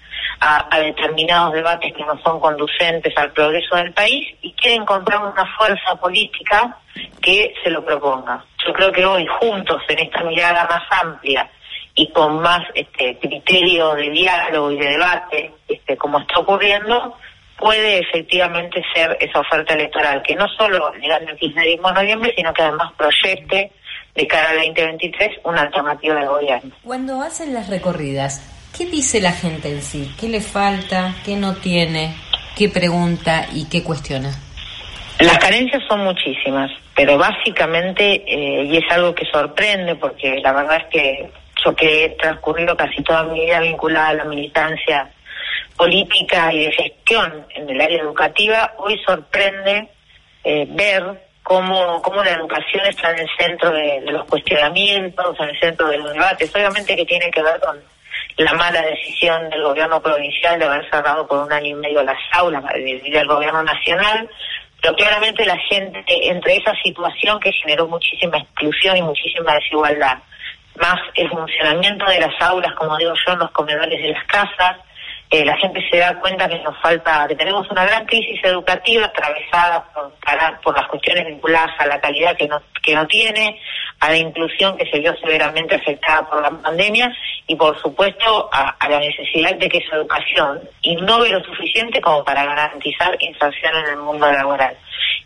a, determinados debates que no son conducentes al progreso del país y quiere encontrar una fuerza política que se lo proponga. Yo creo que hoy juntos en esta mirada más amplia y con más este, criterio de diálogo y de debate, este, como está ocurriendo, puede efectivamente ser esa oferta electoral que no solo le gane el kirchnerismo en noviembre, sino que además proyecte de cara al 2023 una alternativa de gobierno. Cuando hacen las recorridas, ¿Qué dice la gente en sí? ¿Qué le falta? ¿Qué no tiene? ¿Qué pregunta y qué cuestiona? Las carencias son muchísimas, pero básicamente, eh, y es algo que sorprende, porque la verdad es que yo que he transcurrido casi toda mi vida vinculada a la militancia política y de gestión en el área educativa, hoy sorprende eh, ver cómo, cómo la educación está en el centro de, de los cuestionamientos, en el centro de los debates. Obviamente que tiene que ver con la mala decisión del gobierno provincial de haber cerrado por un año y medio las aulas del gobierno nacional, pero claramente la gente, entre esa situación que generó muchísima exclusión y muchísima desigualdad, más el funcionamiento de las aulas, como digo yo, en los comedores de las casas, eh, la gente se da cuenta que nos falta, que tenemos una gran crisis educativa atravesada por, por las cuestiones vinculadas a la calidad que no, que no tiene, a la inclusión que se vio severamente afectada por la pandemia y por supuesto a, la necesidad de que esa educación innove lo suficiente como para garantizar inserción en el mundo laboral.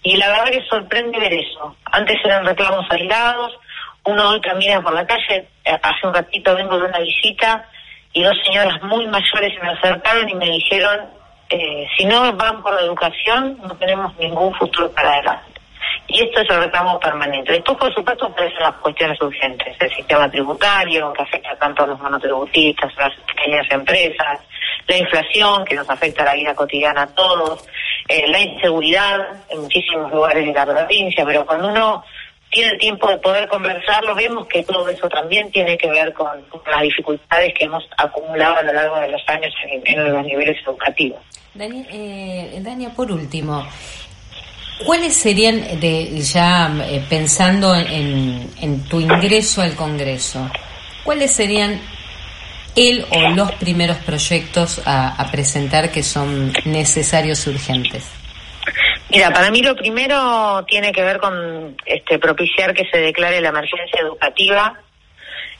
Y la verdad que sorprende ver eso. Antes eran reclamos aislados, uno hoy camina por la calle, eh, hace un ratito vengo de una visita y dos señoras muy mayores se me acercaron y me dijeron, eh, si no van por la educación, no tenemos ningún futuro para adelante. Y esto es el reclamo permanente. Después, por supuesto, aparecen las cuestiones urgentes. El sistema tributario, que afecta tanto a los monotributistas, a las pequeñas empresas, la inflación, que nos afecta a la vida cotidiana a todos, eh, la inseguridad en muchísimos lugares de la provincia, pero cuando uno tiene el tiempo de poder conversarlo, vemos que todo eso también tiene que ver con, las dificultades que hemos acumulado a lo largo de los años en, los niveles educativos. Dania, eh, Dania, por último, ¿cuáles serían, de, ya eh, pensando en, tu ingreso al Congreso, cuáles serían el o los primeros proyectos a, a presentar que son necesarios y urgentes? Mira, para mí lo primero tiene que ver con este, propiciar que se declare la emergencia educativa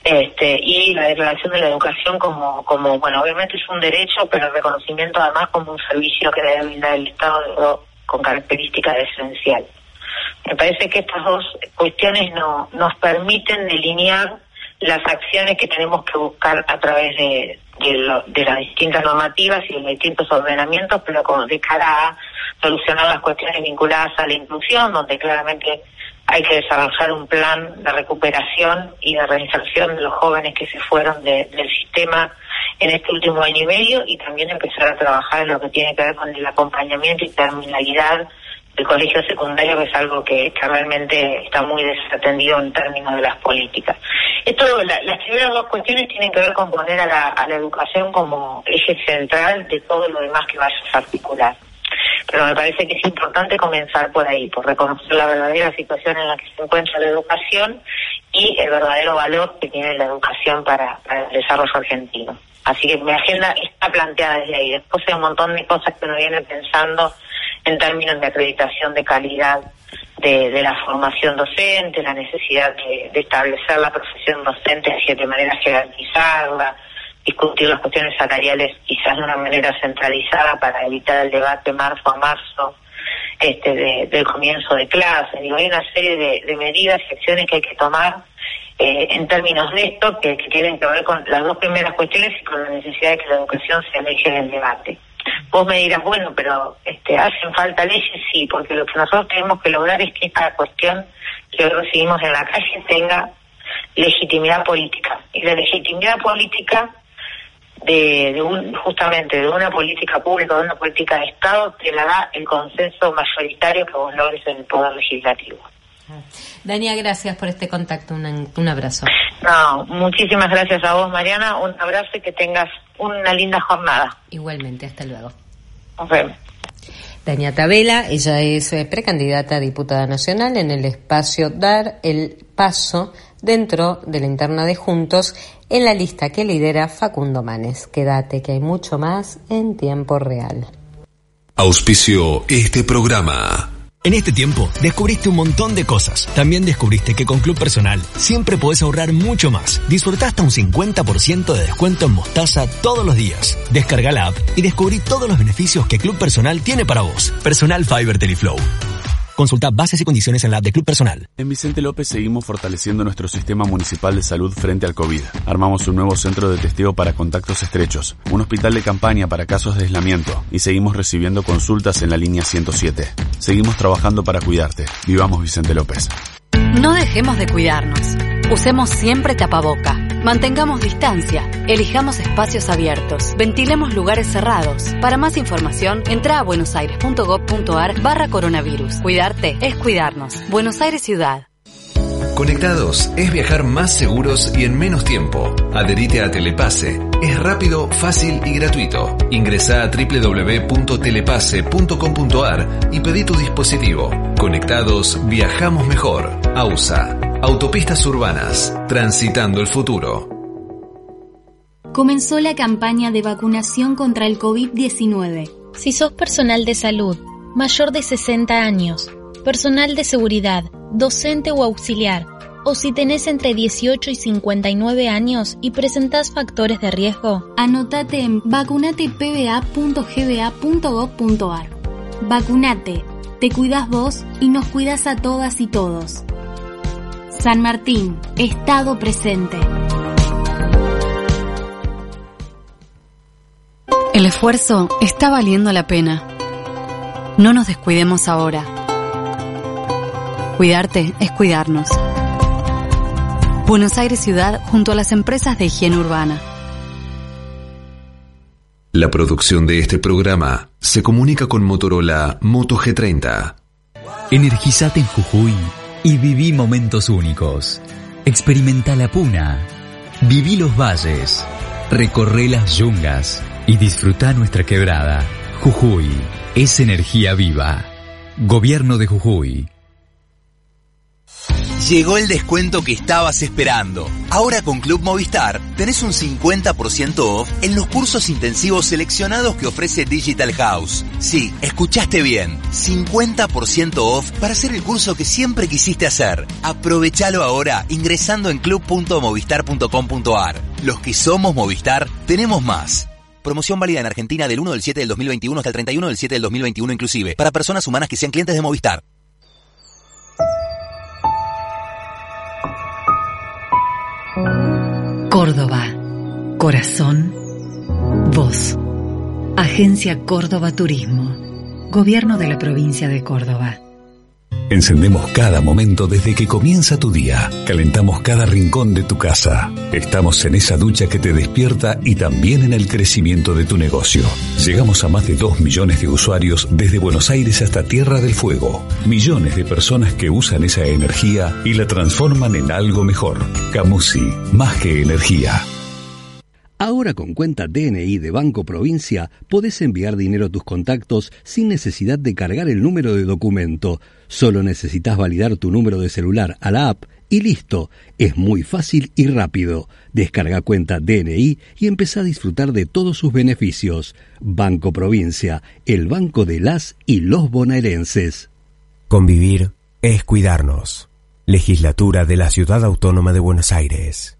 este, y la declaración de la educación como, como, bueno, obviamente es un derecho, pero el reconocimiento además como un servicio que debe brindar el Estado con características esencial. Me parece que estas dos cuestiones no, nos permiten delinear las acciones que tenemos que buscar a través de, de, las distintas normativas y de los distintos ordenamientos, pero con, de cara a solucionar las cuestiones vinculadas a la inclusión, donde claramente hay que desarrollar un plan de recuperación y de reinserción de los jóvenes que se fueron del sistema en este último año y medio y también empezar a trabajar en lo que tiene que ver con el acompañamiento y terminalidad del colegio secundario, que es algo que, realmente está muy desatendido en términos de las políticas. Esto, las primeras dos cuestiones tienen que ver con poner a la, a la educación como eje central de todo lo demás que vaya a articular pero me parece que es importante comenzar por ahí, por reconocer la verdadera situación en la que se encuentra la educación y el verdadero valor que tiene la educación para, el desarrollo argentino. Así que mi agenda está planteada desde ahí. Después hay un montón de cosas que uno viene pensando en términos de acreditación de calidad de, la formación docente, la necesidad de, establecer la profesión docente de manera jerarquizarla, discutir las cuestiones salariales quizás de una manera centralizada para evitar el debate marzo a marzo este, del comienzo de clase. Digo, hay una serie de, medidas y acciones que hay que tomar eh, en términos de esto que, tienen que ver con las dos primeras cuestiones y con la necesidad de que la educación se aleje del debate. Vos me dirás, bueno, pero este, hacen falta leyes, sí, porque lo que nosotros tenemos que lograr es que esta cuestión que hoy recibimos en la calle tenga legitimidad política. Y la legitimidad política de, un, justamente de una política pública, de una política de Estado, te la da el consenso mayoritario que vos logres en el Poder Legislativo. Dania, gracias por este contacto. Un, abrazo. No, muchísimas gracias a vos, Mariana. Un abrazo y que tengas una linda jornada. Igualmente, hasta luego. Nos vemos. Dania Tabela, ella es eh, precandidata a diputada nacional en el espacio Dar el Paso dentro de la interna de Juntos en la lista que lidera Facundo Manes. Quédate que hay mucho más en tiempo real. Auspicio este programa. En este tiempo descubriste un montón de cosas. También descubriste que con Club Personal siempre podés ahorrar mucho más. Disfruta hasta un 50% de descuento en mostaza todos los días. Descarga la app y descubrí todos los beneficios que Club Personal tiene para vos. Personal Fiber Teleflow. Consulta bases y condiciones en la app de Club Personal. En Vicente López seguimos fortaleciendo nuestro sistema municipal de salud frente al COVID. Armamos un nuevo centro de testeo para contactos estrechos, un hospital de campaña para casos de aislamiento y seguimos recibiendo consultas en la línea 107. Seguimos trabajando para cuidarte. Vivamos Vicente López. No dejemos de cuidarnos. Usemos siempre tapaboca. Mantengamos distancia. Elijamos espacios abiertos. Ventilemos lugares cerrados. Para más información, entra a buenosaires.gov.ar barra coronavirus. Cuidarte es cuidarnos. Buenos Aires Ciudad. Conectados es viajar más seguros y en menos tiempo. Adherite a Telepase. Es rápido, fácil y gratuito. Ingresa a www.telepase.com.ar y pedí tu dispositivo. Conectados, viajamos mejor. AUSA. Autopistas Urbanas. Transitando el futuro. Comenzó la campaña de vacunación contra el COVID-19. Si sos personal de salud, mayor de 60 años, personal de seguridad, docente o auxiliar, o si tenés entre 18 y 59 años y presentás factores de riesgo, anotate en vacunatepba.gba.gov.ar. Vacunate, te cuidas vos y nos cuidas a todas y todos. San Martín, Estado presente. El esfuerzo está valiendo la pena. No nos descuidemos ahora. Cuidarte es cuidarnos. Buenos Aires Ciudad junto a las empresas de higiene urbana. La producción de este programa se comunica con Motorola Moto G30. Energizate en Jujuy y viví momentos únicos. Experimenta la puna. Viví los valles. Recorre las yungas y disfruta nuestra quebrada. Jujuy es energía viva. Gobierno de Jujuy. Llegó el descuento que estabas esperando. Ahora con Club Movistar tenés un 50% off en los cursos intensivos seleccionados que ofrece Digital House. Sí, escuchaste bien. 50% off para hacer el curso que siempre quisiste hacer. Aprovechalo ahora ingresando en club.movistar.com.ar. Los que somos Movistar tenemos más. Promoción válida en Argentina del 1 del 7 del 2021 hasta el 31 del 7 del 2021 inclusive, para personas humanas que sean clientes de Movistar. Córdoba. Corazón. Voz. Agencia Córdoba Turismo. Gobierno de la provincia de Córdoba. Encendemos cada momento desde que comienza tu día. Calentamos cada rincón de tu casa. Estamos en esa ducha que te despierta y también en el crecimiento de tu negocio. Llegamos a más de 2 millones de usuarios desde Buenos Aires hasta Tierra del Fuego. Millones de personas que usan esa energía y la transforman en algo mejor. Camusi, más que energía. Ahora con cuenta DNI de Banco Provincia podés enviar dinero a tus contactos sin necesidad de cargar el número de documento. Solo necesitas validar tu número de celular a la app y listo. Es muy fácil y rápido. Descarga cuenta DNI y empezá a disfrutar de todos sus beneficios. Banco Provincia, el banco de las y los bonaerenses. Convivir es cuidarnos. Legislatura de la Ciudad Autónoma de Buenos Aires.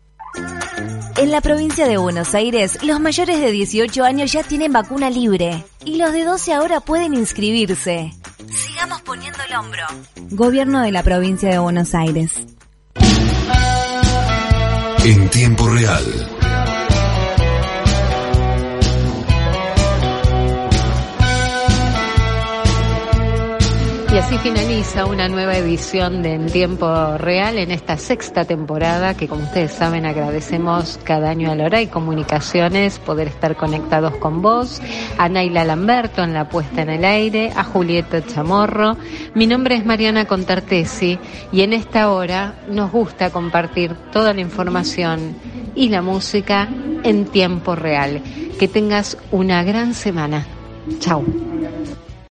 En la provincia de Buenos Aires, los mayores de 18 años ya tienen vacuna libre y los de 12 ahora pueden inscribirse. Sigamos poniendo el hombro. Gobierno de la provincia de Buenos Aires. En tiempo real. Y así finaliza una nueva edición de En Tiempo Real en esta sexta temporada que como ustedes saben agradecemos cada año a Lora y Comunicaciones poder estar conectados con vos, a Naila Lamberto en la puesta en el aire, a Julieta Chamorro. Mi nombre es Mariana Contartesi y en esta hora nos gusta compartir toda la información y la música en tiempo real. Que tengas una gran semana. Chao.